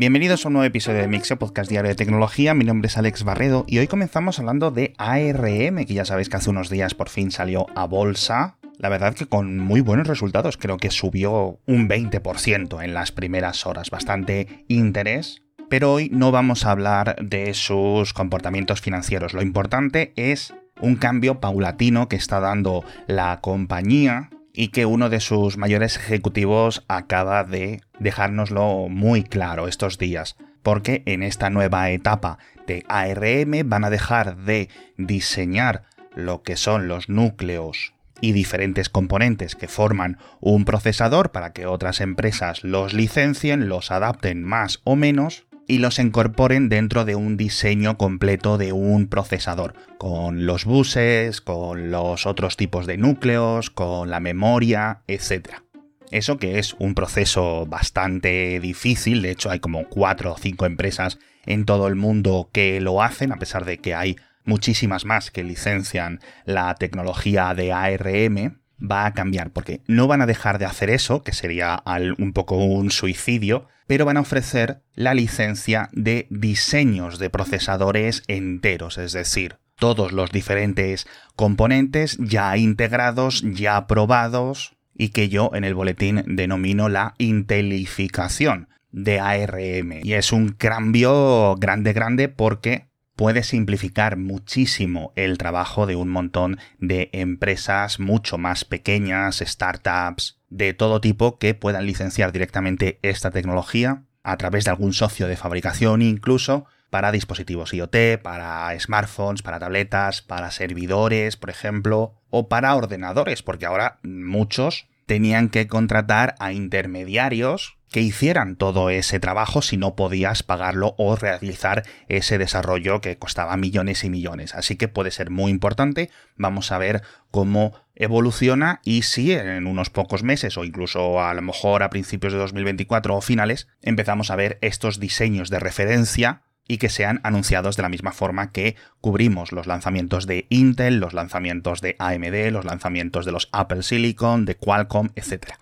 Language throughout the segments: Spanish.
Bienvenidos a un nuevo episodio de Mixio, podcast diario de tecnología. Mi nombre es Alex Barredo y hoy comenzamos hablando de ARM, que ya sabéis que hace unos días por fin salió a bolsa. La verdad que con muy buenos resultados, creo que subió un 20% en las primeras horas, bastante interés. Pero hoy no vamos a hablar de sus comportamientos financieros. Lo importante es un cambio paulatino que está dando la compañía y que uno de sus mayores ejecutivos acaba de dejárnoslo muy claro estos días, porque en esta nueva etapa de ARM van a dejar de diseñar lo que son los núcleos y diferentes componentes que forman un procesador para que otras empresas los licencien, los adapten más o menos y los incorporen dentro de un diseño completo de un procesador, con los buses, con los otros tipos de núcleos, con la memoria, etc. Eso que es un proceso bastante difícil, de hecho hay como cuatro o cinco empresas en todo el mundo que lo hacen, a pesar de que hay muchísimas más que licencian la tecnología de ARM, va a cambiar, porque no van a dejar de hacer eso, que sería un poco un suicidio, pero van a ofrecer la licencia de diseños de procesadores enteros, es decir, todos los diferentes componentes ya integrados, ya probados, y que yo en el boletín denomino la intelificación de ARM. Y es un cambio grande, grande, porque puede simplificar muchísimo el trabajo de un montón de empresas mucho más pequeñas, startups, de todo tipo que puedan licenciar directamente esta tecnología a través de algún socio de fabricación incluso para dispositivos IoT, para smartphones, para tabletas, para servidores, por ejemplo, o para ordenadores, porque ahora muchos tenían que contratar a intermediarios que hicieran todo ese trabajo si no podías pagarlo o realizar ese desarrollo que costaba millones y millones. Así que puede ser muy importante. Vamos a ver cómo evoluciona y si en unos pocos meses o incluso a lo mejor a principios de 2024 o finales empezamos a ver estos diseños de referencia y que sean anunciados de la misma forma que cubrimos los lanzamientos de Intel, los lanzamientos de AMD, los lanzamientos de los Apple Silicon, de Qualcomm, etc.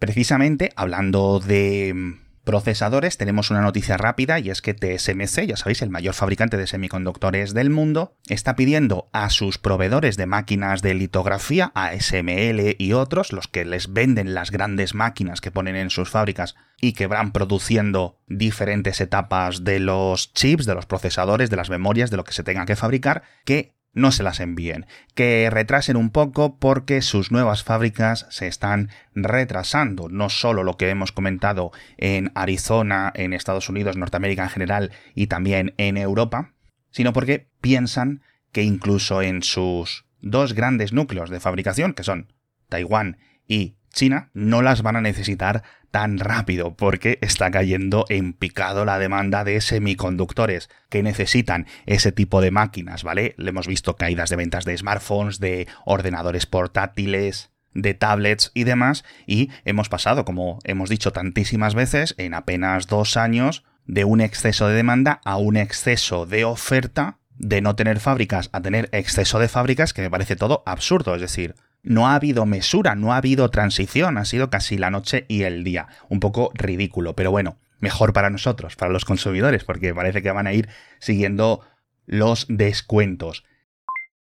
Precisamente, hablando de mm, procesadores, tenemos una noticia rápida y es que TSMC, ya sabéis, el mayor fabricante de semiconductores del mundo, está pidiendo a sus proveedores de máquinas de litografía, ASML y otros, los que les venden las grandes máquinas que ponen en sus fábricas y que van produciendo diferentes etapas de los chips, de los procesadores, de las memorias, de lo que se tenga que fabricar, que no se las envíen, que retrasen un poco porque sus nuevas fábricas se están retrasando, no solo lo que hemos comentado en Arizona, en Estados Unidos, Norteamérica en general y también en Europa, sino porque piensan que incluso en sus dos grandes núcleos de fabricación, que son Taiwán y China, no las van a necesitar tan rápido porque está cayendo en picado la demanda de semiconductores que necesitan ese tipo de máquinas, ¿vale? Le hemos visto caídas de ventas de smartphones, de ordenadores portátiles, de tablets y demás, y hemos pasado, como hemos dicho tantísimas veces, en apenas dos años, de un exceso de demanda a un exceso de oferta, de no tener fábricas a tener exceso de fábricas, que me parece todo absurdo, es decir, no ha habido mesura, no ha habido transición, ha sido casi la noche y el día. Un poco ridículo, pero bueno, mejor para nosotros, para los consumidores, porque parece que van a ir siguiendo los descuentos.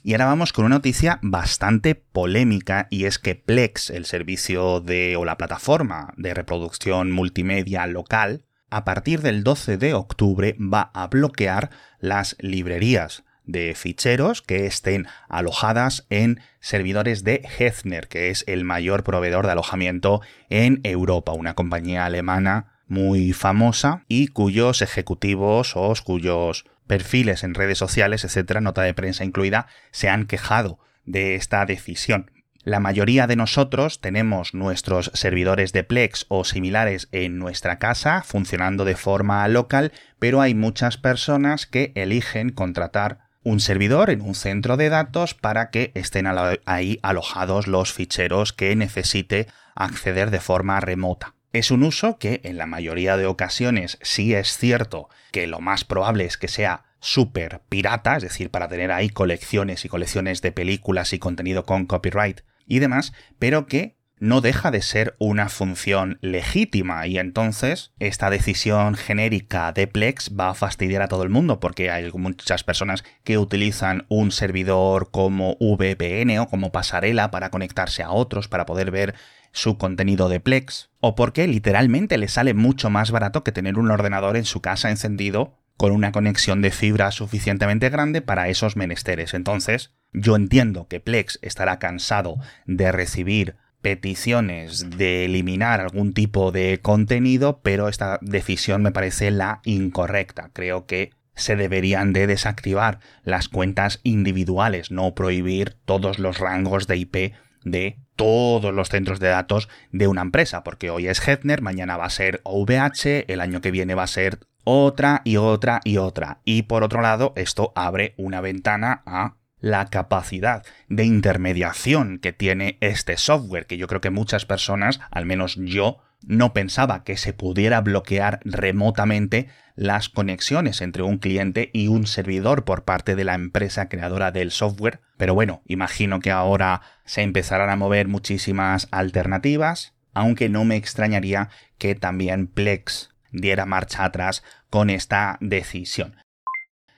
Y ahora vamos con una noticia bastante polémica y es que Plex, el servicio de o la plataforma de reproducción multimedia local, a partir del 12 de octubre va a bloquear las librerías de ficheros que estén alojadas en servidores de Hefner, que es el mayor proveedor de alojamiento en Europa, una compañía alemana muy famosa y cuyos ejecutivos o cuyos perfiles en redes sociales, etcétera, nota de prensa incluida, se han quejado de esta decisión. La mayoría de nosotros tenemos nuestros servidores de Plex o similares en nuestra casa funcionando de forma local, pero hay muchas personas que eligen contratar un servidor en un centro de datos para que estén ahí alojados los ficheros que necesite acceder de forma remota. Es un uso que en la mayoría de ocasiones sí es cierto que lo más probable es que sea súper pirata, es decir, para tener ahí colecciones y colecciones de películas y contenido con copyright y demás, pero que no deja de ser una función legítima y entonces esta decisión genérica de Plex va a fastidiar a todo el mundo porque hay muchas personas que utilizan un servidor como VPN o como pasarela para conectarse a otros para poder ver su contenido de Plex o porque literalmente le sale mucho más barato que tener un ordenador en su casa encendido con una conexión de fibra suficientemente grande para esos menesteres. Entonces, yo entiendo que Plex estará cansado de recibir peticiones de eliminar algún tipo de contenido, pero esta decisión me parece la incorrecta. Creo que se deberían de desactivar las cuentas individuales, no prohibir todos los rangos de IP de todos los centros de datos de una empresa, porque hoy es Hefner, mañana va a ser OVH, el año que viene va a ser otra y otra y otra. Y por otro lado, esto abre una ventana a la capacidad de intermediación que tiene este software, que yo creo que muchas personas, al menos yo, no pensaba que se pudiera bloquear remotamente las conexiones entre un cliente y un servidor por parte de la empresa creadora del software. Pero bueno, imagino que ahora se empezarán a mover muchísimas alternativas, aunque no me extrañaría que también Plex diera marcha atrás con esta decisión.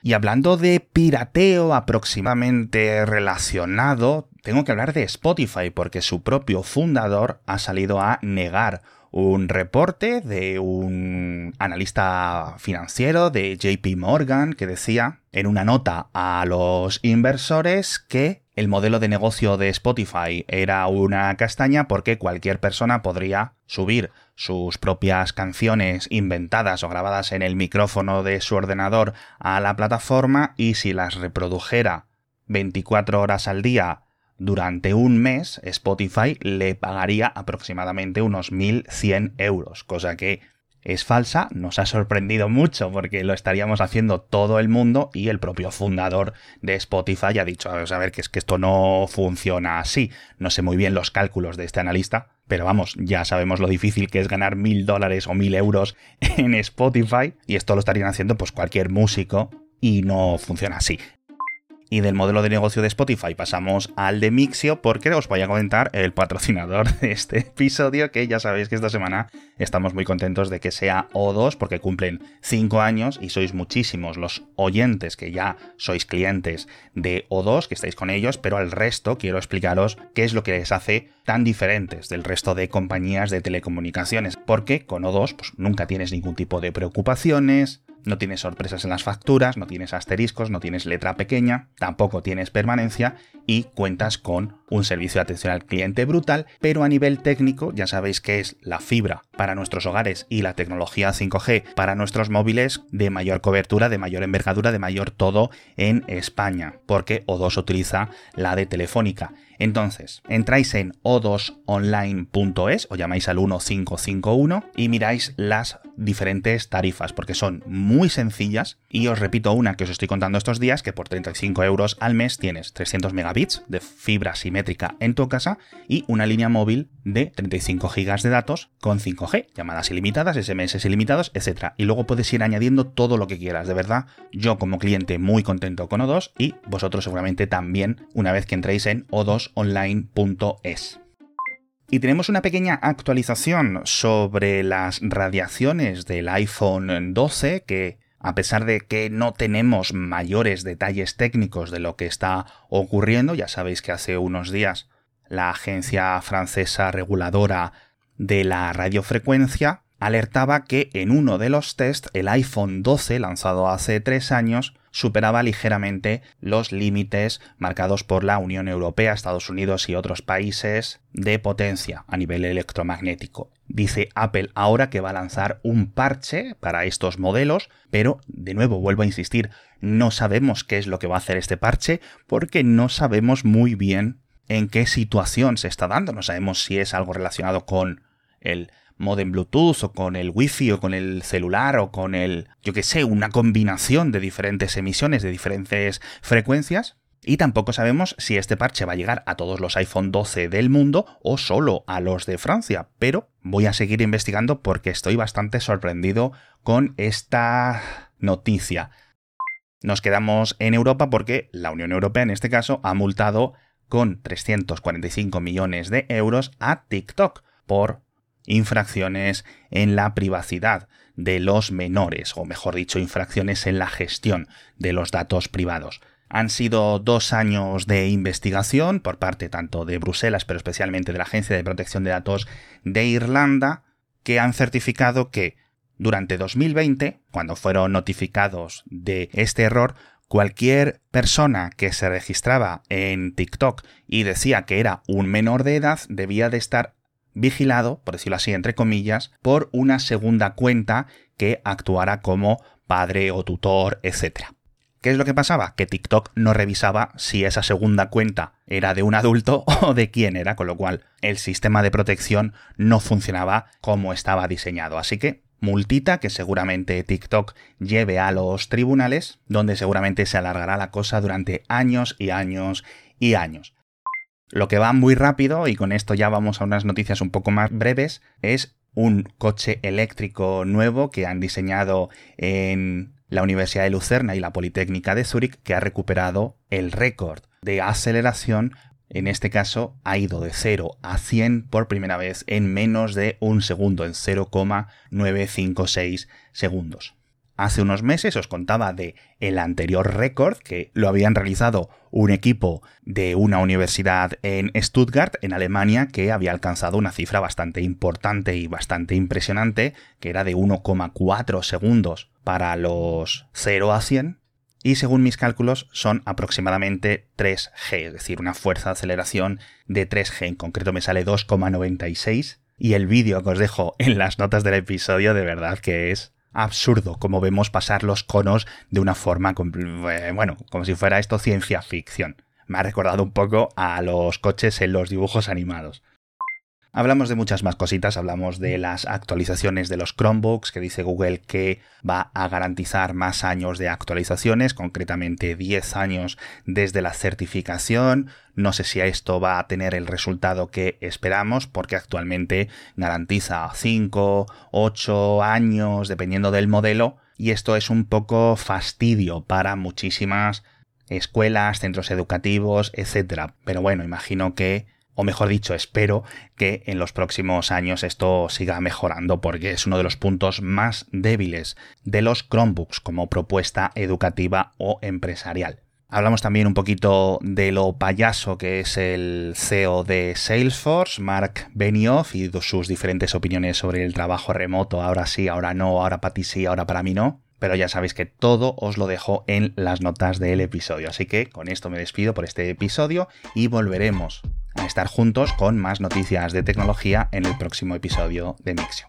Y hablando de pirateo aproximadamente relacionado, tengo que hablar de Spotify porque su propio fundador ha salido a negar un reporte de un analista financiero de JP Morgan que decía en una nota a los inversores que el modelo de negocio de Spotify era una castaña porque cualquier persona podría subir sus propias canciones inventadas o grabadas en el micrófono de su ordenador a la plataforma y si las reprodujera 24 horas al día durante un mes, Spotify le pagaría aproximadamente unos 1.100 euros, cosa que es falsa, nos ha sorprendido mucho porque lo estaríamos haciendo todo el mundo y el propio fundador de Spotify ha dicho, a ver, que es que esto no funciona así. No sé muy bien los cálculos de este analista, pero vamos, ya sabemos lo difícil que es ganar mil dólares o mil euros en Spotify y esto lo estarían haciendo pues cualquier músico y no funciona así. Y del modelo de negocio de Spotify. Pasamos al de Mixio porque os voy a comentar el patrocinador de este episodio que ya sabéis que esta semana estamos muy contentos de que sea O2 porque cumplen 5 años y sois muchísimos los oyentes que ya sois clientes de O2, que estáis con ellos, pero al resto quiero explicaros qué es lo que les hace tan diferentes del resto de compañías de telecomunicaciones, porque con O2 pues, nunca tienes ningún tipo de preocupaciones, no tienes sorpresas en las facturas, no tienes asteriscos, no tienes letra pequeña, tampoco tienes permanencia y cuentas con un servicio de atención al cliente brutal, pero a nivel técnico ya sabéis que es la fibra para nuestros hogares y la tecnología 5G para nuestros móviles de mayor cobertura, de mayor envergadura, de mayor todo en España, porque O2 utiliza la de Telefónica. Entonces, entráis en o2online.es o llamáis al 1551 y miráis las diferentes tarifas, porque son muy sencillas. Y os repito una que os estoy contando estos días, que por 35 euros al mes tienes 300 megabits de fibra simétrica en tu casa y una línea móvil de 35 gigas de datos con 5G, llamadas ilimitadas, SMS ilimitados, etc. Y luego puedes ir añadiendo todo lo que quieras. De verdad, yo como cliente muy contento con O2 y vosotros seguramente también una vez que entréis en o2online.es. Y tenemos una pequeña actualización sobre las radiaciones del iPhone 12 que a pesar de que no tenemos mayores detalles técnicos de lo que está ocurriendo, ya sabéis que hace unos días la agencia francesa reguladora de la radiofrecuencia alertaba que en uno de los tests el iPhone 12 lanzado hace tres años superaba ligeramente los límites marcados por la Unión Europea, Estados Unidos y otros países de potencia a nivel electromagnético. Dice Apple ahora que va a lanzar un parche para estos modelos, pero de nuevo vuelvo a insistir, no sabemos qué es lo que va a hacer este parche porque no sabemos muy bien en qué situación se está dando. No sabemos si es algo relacionado con el modem Bluetooth o con el Wi-Fi o con el celular o con el, yo que sé, una combinación de diferentes emisiones de diferentes frecuencias. Y tampoco sabemos si este parche va a llegar a todos los iPhone 12 del mundo o solo a los de Francia, pero voy a seguir investigando porque estoy bastante sorprendido con esta noticia. Nos quedamos en Europa porque la Unión Europea en este caso ha multado con 345 millones de euros a TikTok por infracciones en la privacidad de los menores, o mejor dicho, infracciones en la gestión de los datos privados. Han sido dos años de investigación por parte tanto de Bruselas, pero especialmente de la Agencia de Protección de Datos de Irlanda, que han certificado que durante 2020, cuando fueron notificados de este error, cualquier persona que se registraba en TikTok y decía que era un menor de edad debía de estar vigilado, por decirlo así, entre comillas, por una segunda cuenta que actuara como padre o tutor, etc. ¿Qué es lo que pasaba? Que TikTok no revisaba si esa segunda cuenta era de un adulto o de quién era, con lo cual el sistema de protección no funcionaba como estaba diseñado. Así que multita que seguramente TikTok lleve a los tribunales, donde seguramente se alargará la cosa durante años y años y años. Lo que va muy rápido, y con esto ya vamos a unas noticias un poco más breves, es un coche eléctrico nuevo que han diseñado en la Universidad de Lucerna y la Politécnica de Zúrich, que ha recuperado el récord de aceleración. En este caso, ha ido de 0 a 100 por primera vez en menos de un segundo, en 0,956 segundos. Hace unos meses os contaba de el anterior récord que lo habían realizado un equipo de una universidad en Stuttgart, en Alemania, que había alcanzado una cifra bastante importante y bastante impresionante, que era de 1,4 segundos para los 0 a 100. Y según mis cálculos son aproximadamente 3G, es decir, una fuerza de aceleración de 3G. En concreto me sale 2,96. Y el vídeo que os dejo en las notas del episodio de verdad que es absurdo como vemos pasar los conos de una forma, eh, bueno, como si fuera esto ciencia ficción. Me ha recordado un poco a los coches en los dibujos animados. Hablamos de muchas más cositas, hablamos de las actualizaciones de los Chromebooks, que dice Google que va a garantizar más años de actualizaciones, concretamente 10 años desde la certificación. No sé si esto va a tener el resultado que esperamos, porque actualmente garantiza 5, 8 años, dependiendo del modelo, y esto es un poco fastidio para muchísimas escuelas, centros educativos, etc. Pero bueno, imagino que o mejor dicho, espero que en los próximos años esto siga mejorando porque es uno de los puntos más débiles de los Chromebooks como propuesta educativa o empresarial. Hablamos también un poquito de lo payaso que es el CEO de Salesforce, Mark Benioff, y sus diferentes opiniones sobre el trabajo remoto, ahora sí, ahora no, ahora para ti sí, ahora para mí no. Pero ya sabéis que todo os lo dejo en las notas del episodio. Así que con esto me despido por este episodio y volveremos estar juntos con más noticias de tecnología en el próximo episodio de Mixio.